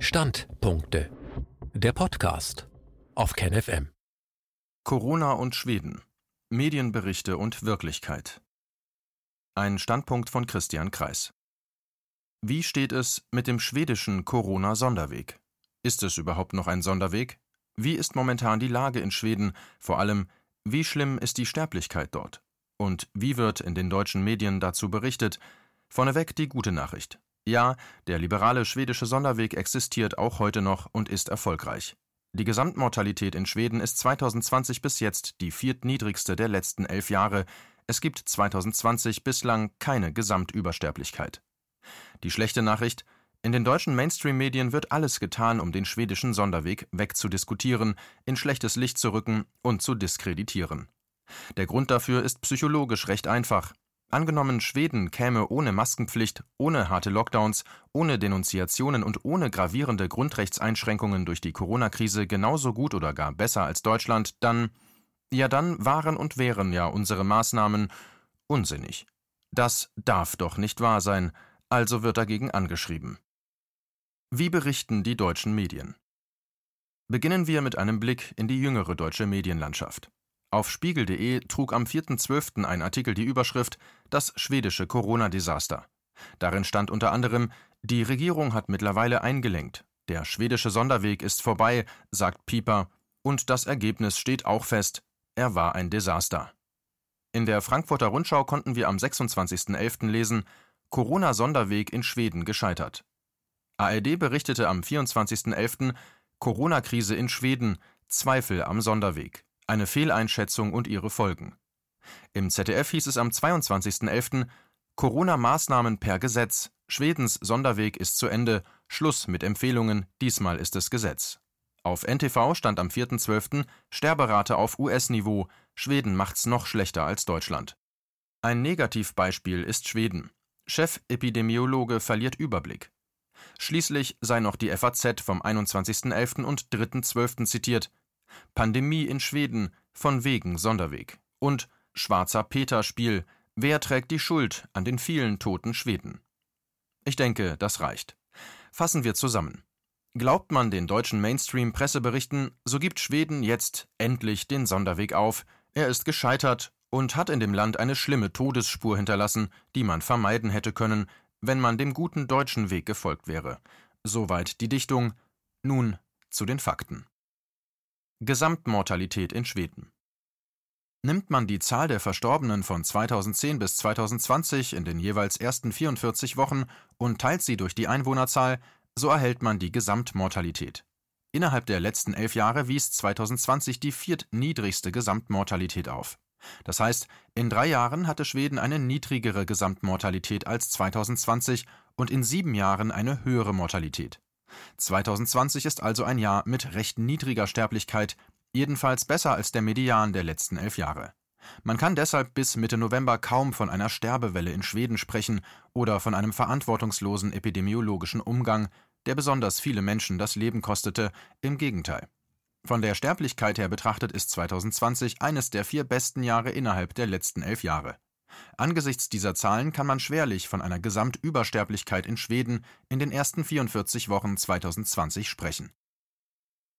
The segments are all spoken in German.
Standpunkte. Der Podcast auf KenFM. Corona und Schweden. Medienberichte und Wirklichkeit. Ein Standpunkt von Christian Kreis. Wie steht es mit dem schwedischen Corona-Sonderweg? Ist es überhaupt noch ein Sonderweg? Wie ist momentan die Lage in Schweden? Vor allem, wie schlimm ist die Sterblichkeit dort? Und wie wird in den deutschen Medien dazu berichtet? Vorneweg die gute Nachricht. Ja, der liberale schwedische Sonderweg existiert auch heute noch und ist erfolgreich. Die Gesamtmortalität in Schweden ist 2020 bis jetzt die viertniedrigste der letzten elf Jahre. Es gibt 2020 bislang keine Gesamtübersterblichkeit. Die schlechte Nachricht, in den deutschen Mainstream-Medien wird alles getan, um den schwedischen Sonderweg wegzudiskutieren, in schlechtes Licht zu rücken und zu diskreditieren. Der Grund dafür ist psychologisch recht einfach. Angenommen, Schweden käme ohne Maskenpflicht, ohne harte Lockdowns, ohne Denunziationen und ohne gravierende Grundrechtseinschränkungen durch die Corona-Krise genauso gut oder gar besser als Deutschland, dann, ja dann waren und wären ja unsere Maßnahmen unsinnig. Das darf doch nicht wahr sein, also wird dagegen angeschrieben. Wie berichten die deutschen Medien? Beginnen wir mit einem Blick in die jüngere deutsche Medienlandschaft. Auf spiegel.de trug am 4.12. ein Artikel die Überschrift Das schwedische Corona-Desaster. Darin stand unter anderem Die Regierung hat mittlerweile eingelenkt. Der schwedische Sonderweg ist vorbei, sagt Pieper, und das Ergebnis steht auch fest. Er war ein Desaster. In der Frankfurter Rundschau konnten wir am 26.11. lesen Corona-Sonderweg in Schweden gescheitert. ARD berichtete am 24.11. Corona-Krise in Schweden, Zweifel am Sonderweg eine Fehleinschätzung und ihre Folgen. Im ZDF hieß es am 22.11. Corona-Maßnahmen per Gesetz. Schwedens Sonderweg ist zu Ende. Schluss mit Empfehlungen. Diesmal ist es Gesetz. Auf NTV stand am 4.12. Sterberate auf US-Niveau. Schweden macht's noch schlechter als Deutschland. Ein Negativbeispiel ist Schweden. Chefepidemiologe verliert Überblick. Schließlich sei noch die FAZ vom 21.11. und 3.12. zitiert. Pandemie in Schweden, von wegen Sonderweg. Und Schwarzer Peter-Spiel, wer trägt die Schuld an den vielen toten Schweden? Ich denke, das reicht. Fassen wir zusammen. Glaubt man den deutschen Mainstream-Presseberichten, so gibt Schweden jetzt endlich den Sonderweg auf. Er ist gescheitert und hat in dem Land eine schlimme Todesspur hinterlassen, die man vermeiden hätte können, wenn man dem guten deutschen Weg gefolgt wäre. Soweit die Dichtung. Nun zu den Fakten. Gesamtmortalität in Schweden. Nimmt man die Zahl der Verstorbenen von 2010 bis 2020 in den jeweils ersten 44 Wochen und teilt sie durch die Einwohnerzahl, so erhält man die Gesamtmortalität. Innerhalb der letzten elf Jahre wies 2020 die viertniedrigste Gesamtmortalität auf. Das heißt, in drei Jahren hatte Schweden eine niedrigere Gesamtmortalität als 2020 und in sieben Jahren eine höhere Mortalität. 2020 ist also ein Jahr mit recht niedriger Sterblichkeit, jedenfalls besser als der Median der letzten elf Jahre. Man kann deshalb bis Mitte November kaum von einer Sterbewelle in Schweden sprechen oder von einem verantwortungslosen epidemiologischen Umgang, der besonders viele Menschen das Leben kostete, im Gegenteil. Von der Sterblichkeit her betrachtet ist 2020 eines der vier besten Jahre innerhalb der letzten elf Jahre. Angesichts dieser Zahlen kann man schwerlich von einer Gesamtübersterblichkeit in Schweden in den ersten 44 Wochen 2020 sprechen.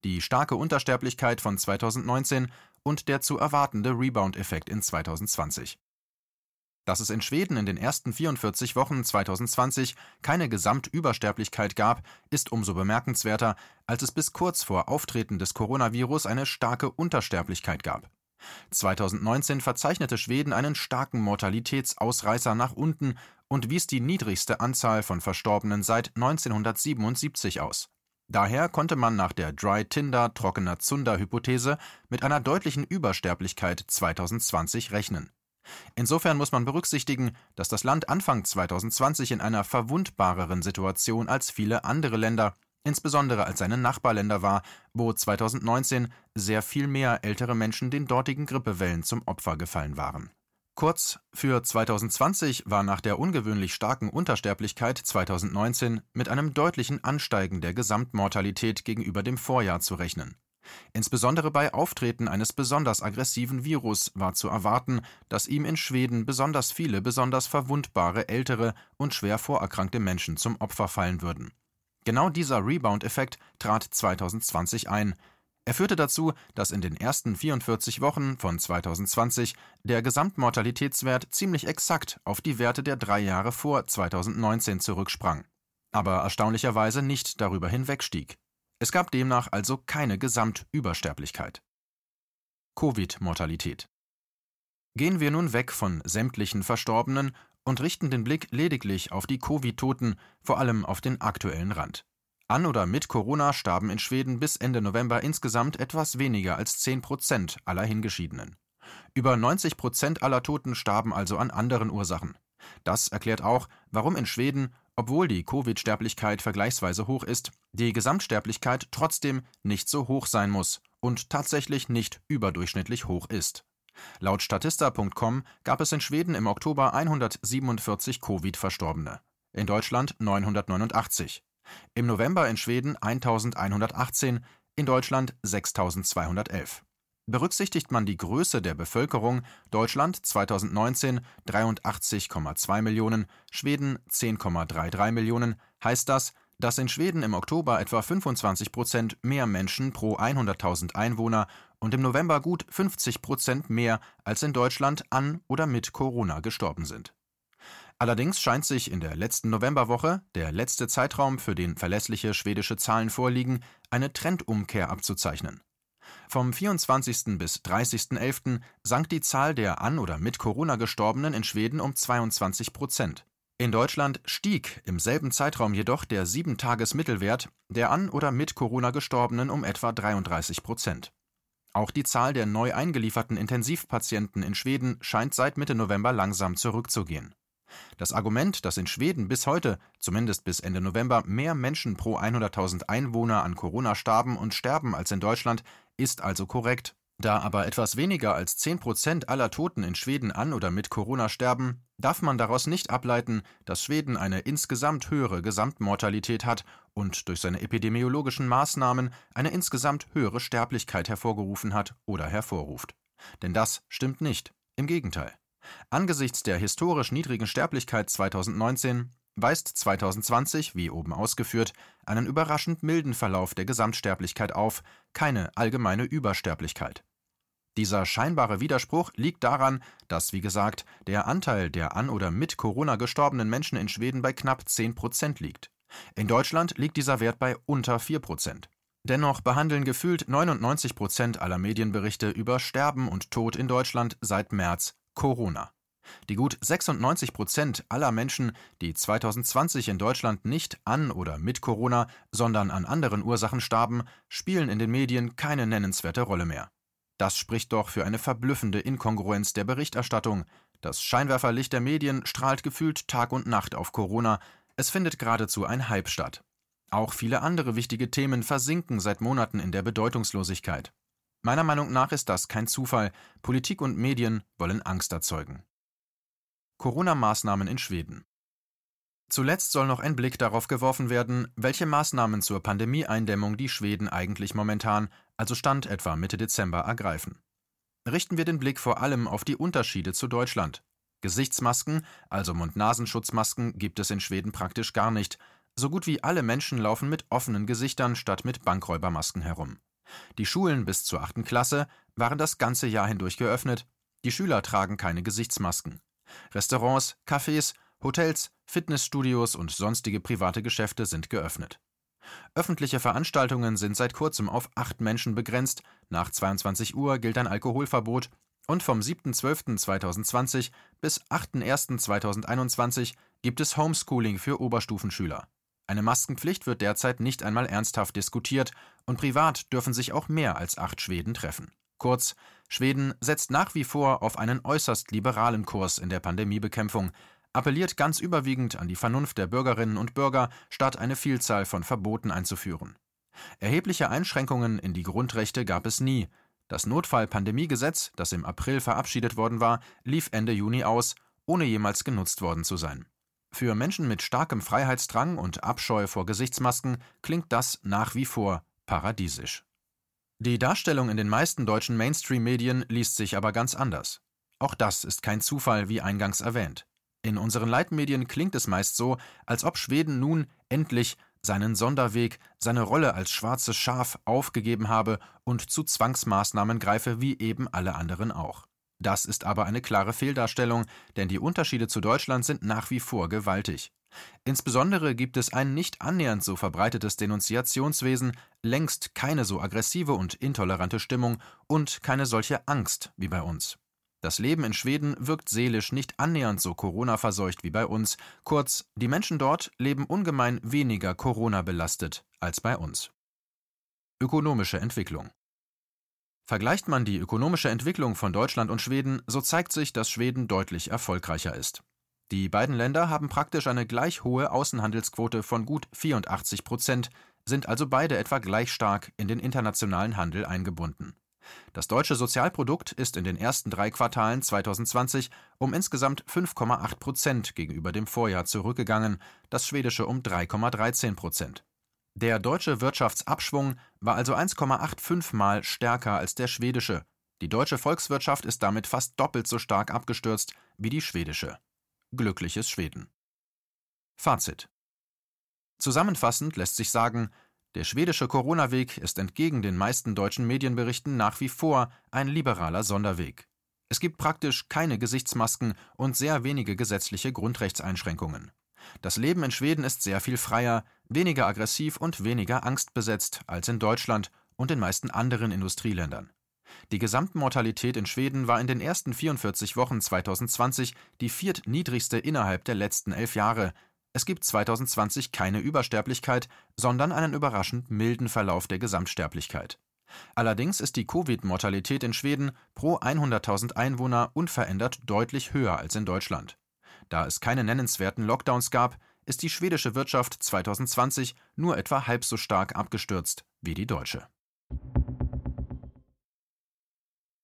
Die starke Untersterblichkeit von 2019 und der zu erwartende Rebound-Effekt in 2020. Dass es in Schweden in den ersten 44 Wochen 2020 keine Gesamtübersterblichkeit gab, ist umso bemerkenswerter, als es bis kurz vor Auftreten des Coronavirus eine starke Untersterblichkeit gab. 2019 verzeichnete Schweden einen starken Mortalitätsausreißer nach unten und wies die niedrigste Anzahl von Verstorbenen seit 1977 aus. Daher konnte man nach der Dry Tinder trockener Zunder Hypothese mit einer deutlichen Übersterblichkeit 2020 rechnen. Insofern muss man berücksichtigen, dass das Land Anfang 2020 in einer verwundbareren Situation als viele andere Länder insbesondere als seine Nachbarländer war, wo 2019 sehr viel mehr ältere Menschen den dortigen Grippewellen zum Opfer gefallen waren. Kurz, für 2020 war nach der ungewöhnlich starken Untersterblichkeit 2019 mit einem deutlichen Ansteigen der Gesamtmortalität gegenüber dem Vorjahr zu rechnen. Insbesondere bei Auftreten eines besonders aggressiven Virus war zu erwarten, dass ihm in Schweden besonders viele besonders verwundbare ältere und schwer vorerkrankte Menschen zum Opfer fallen würden. Genau dieser Rebound-Effekt trat 2020 ein. Er führte dazu, dass in den ersten 44 Wochen von 2020 der Gesamtmortalitätswert ziemlich exakt auf die Werte der drei Jahre vor 2019 zurücksprang, aber erstaunlicherweise nicht darüber hinwegstieg. Es gab demnach also keine Gesamtübersterblichkeit. Covid-Mortalität. Gehen wir nun weg von sämtlichen Verstorbenen und richten den Blick lediglich auf die Covid-Toten, vor allem auf den aktuellen Rand. An oder mit Corona starben in Schweden bis Ende November insgesamt etwas weniger als 10 Prozent aller Hingeschiedenen. Über 90 Prozent aller Toten starben also an anderen Ursachen. Das erklärt auch, warum in Schweden, obwohl die Covid-Sterblichkeit vergleichsweise hoch ist, die Gesamtsterblichkeit trotzdem nicht so hoch sein muss und tatsächlich nicht überdurchschnittlich hoch ist. Laut Statista.com gab es in Schweden im Oktober 147 Covid-Verstorbene, in Deutschland 989. Im November in Schweden 1118, in Deutschland 6211. Berücksichtigt man die Größe der Bevölkerung, Deutschland 2019 83,2 Millionen, Schweden 10,33 Millionen, heißt das, dass in Schweden im Oktober etwa 25 Prozent mehr Menschen pro 100.000 Einwohner und im November gut 50 Prozent mehr als in Deutschland an oder mit Corona gestorben sind. Allerdings scheint sich in der letzten Novemberwoche, der letzte Zeitraum, für den verlässliche schwedische Zahlen vorliegen, eine Trendumkehr abzuzeichnen. Vom 24. bis 30.11. sank die Zahl der an oder mit Corona Gestorbenen in Schweden um 22 Prozent. In Deutschland stieg im selben Zeitraum jedoch der 7-Tages-Mittelwert der an oder mit Corona Gestorbenen um etwa 33 Prozent. Auch die Zahl der neu eingelieferten Intensivpatienten in Schweden scheint seit Mitte November langsam zurückzugehen. Das Argument, dass in Schweden bis heute, zumindest bis Ende November, mehr Menschen pro 100.000 Einwohner an Corona starben und sterben als in Deutschland, ist also korrekt. Da aber etwas weniger als 10 Prozent aller Toten in Schweden an oder mit Corona sterben, darf man daraus nicht ableiten, dass Schweden eine insgesamt höhere Gesamtmortalität hat und durch seine epidemiologischen Maßnahmen eine insgesamt höhere Sterblichkeit hervorgerufen hat oder hervorruft. Denn das stimmt nicht. Im Gegenteil. Angesichts der historisch niedrigen Sterblichkeit 2019 weist 2020, wie oben ausgeführt, einen überraschend milden Verlauf der Gesamtsterblichkeit auf, keine allgemeine Übersterblichkeit. Dieser scheinbare Widerspruch liegt daran, dass, wie gesagt, der Anteil der an oder mit Corona gestorbenen Menschen in Schweden bei knapp 10 Prozent liegt. In Deutschland liegt dieser Wert bei unter 4 Prozent. Dennoch behandeln gefühlt 99 Prozent aller Medienberichte über Sterben und Tod in Deutschland seit März Corona. Die gut 96 Prozent aller Menschen, die 2020 in Deutschland nicht an oder mit Corona, sondern an anderen Ursachen starben, spielen in den Medien keine nennenswerte Rolle mehr. Das spricht doch für eine verblüffende Inkongruenz der Berichterstattung. Das Scheinwerferlicht der Medien strahlt gefühlt Tag und Nacht auf Corona. Es findet geradezu ein Hype statt. Auch viele andere wichtige Themen versinken seit Monaten in der Bedeutungslosigkeit. Meiner Meinung nach ist das kein Zufall. Politik und Medien wollen Angst erzeugen. Corona-Maßnahmen in Schweden. Zuletzt soll noch ein Blick darauf geworfen werden, welche Maßnahmen zur Pandemieeindämmung die Schweden eigentlich momentan, also Stand etwa Mitte Dezember, ergreifen. Richten wir den Blick vor allem auf die Unterschiede zu Deutschland. Gesichtsmasken, also Mund-Nasenschutzmasken, gibt es in Schweden praktisch gar nicht. So gut wie alle Menschen laufen mit offenen Gesichtern statt mit Bankräubermasken herum. Die Schulen bis zur achten Klasse waren das ganze Jahr hindurch geöffnet. Die Schüler tragen keine Gesichtsmasken. Restaurants, Cafés, Hotels, Fitnessstudios und sonstige private Geschäfte sind geöffnet. Öffentliche Veranstaltungen sind seit kurzem auf acht Menschen begrenzt, nach 22 Uhr gilt ein Alkoholverbot und vom 7.12.2020 bis 8.1.2021 gibt es Homeschooling für Oberstufenschüler. Eine Maskenpflicht wird derzeit nicht einmal ernsthaft diskutiert und privat dürfen sich auch mehr als acht Schweden treffen. Kurz, Schweden setzt nach wie vor auf einen äußerst liberalen Kurs in der Pandemiebekämpfung, appelliert ganz überwiegend an die Vernunft der Bürgerinnen und Bürger, statt eine Vielzahl von Verboten einzuführen. Erhebliche Einschränkungen in die Grundrechte gab es nie. Das Notfall-Pandemiegesetz, das im April verabschiedet worden war, lief Ende Juni aus, ohne jemals genutzt worden zu sein. Für Menschen mit starkem Freiheitsdrang und Abscheu vor Gesichtsmasken klingt das nach wie vor paradiesisch. Die Darstellung in den meisten deutschen Mainstream-Medien liest sich aber ganz anders. Auch das ist kein Zufall, wie eingangs erwähnt. In unseren Leitmedien klingt es meist so, als ob Schweden nun endlich seinen Sonderweg, seine Rolle als schwarzes Schaf aufgegeben habe und zu Zwangsmaßnahmen greife wie eben alle anderen auch. Das ist aber eine klare Fehldarstellung, denn die Unterschiede zu Deutschland sind nach wie vor gewaltig. Insbesondere gibt es ein nicht annähernd so verbreitetes Denunziationswesen, längst keine so aggressive und intolerante Stimmung und keine solche Angst wie bei uns. Das Leben in Schweden wirkt seelisch nicht annähernd so Corona-verseucht wie bei uns. Kurz, die Menschen dort leben ungemein weniger Corona belastet als bei uns. Ökonomische Entwicklung Vergleicht man die ökonomische Entwicklung von Deutschland und Schweden, so zeigt sich, dass Schweden deutlich erfolgreicher ist. Die beiden Länder haben praktisch eine gleich hohe Außenhandelsquote von gut 84 Prozent, sind also beide etwa gleich stark in den internationalen Handel eingebunden. Das deutsche Sozialprodukt ist in den ersten drei Quartalen 2020 um insgesamt 5,8 Prozent gegenüber dem Vorjahr zurückgegangen, das schwedische um 3,13 Prozent. Der deutsche Wirtschaftsabschwung war also 1,85 Mal stärker als der schwedische. Die deutsche Volkswirtschaft ist damit fast doppelt so stark abgestürzt wie die schwedische. Glückliches Schweden. Fazit. Zusammenfassend lässt sich sagen, der schwedische Corona-Weg ist entgegen den meisten deutschen Medienberichten nach wie vor ein liberaler Sonderweg. Es gibt praktisch keine Gesichtsmasken und sehr wenige gesetzliche Grundrechtseinschränkungen. Das Leben in Schweden ist sehr viel freier, weniger aggressiv und weniger angstbesetzt als in Deutschland und den meisten anderen Industrieländern. Die Gesamtmortalität in Schweden war in den ersten 44 Wochen 2020 die viertniedrigste innerhalb der letzten elf Jahre. Es gibt 2020 keine Übersterblichkeit, sondern einen überraschend milden Verlauf der Gesamtsterblichkeit. Allerdings ist die Covid-Mortalität in Schweden pro 100.000 Einwohner unverändert deutlich höher als in Deutschland. Da es keine nennenswerten Lockdowns gab, ist die schwedische Wirtschaft 2020 nur etwa halb so stark abgestürzt wie die deutsche.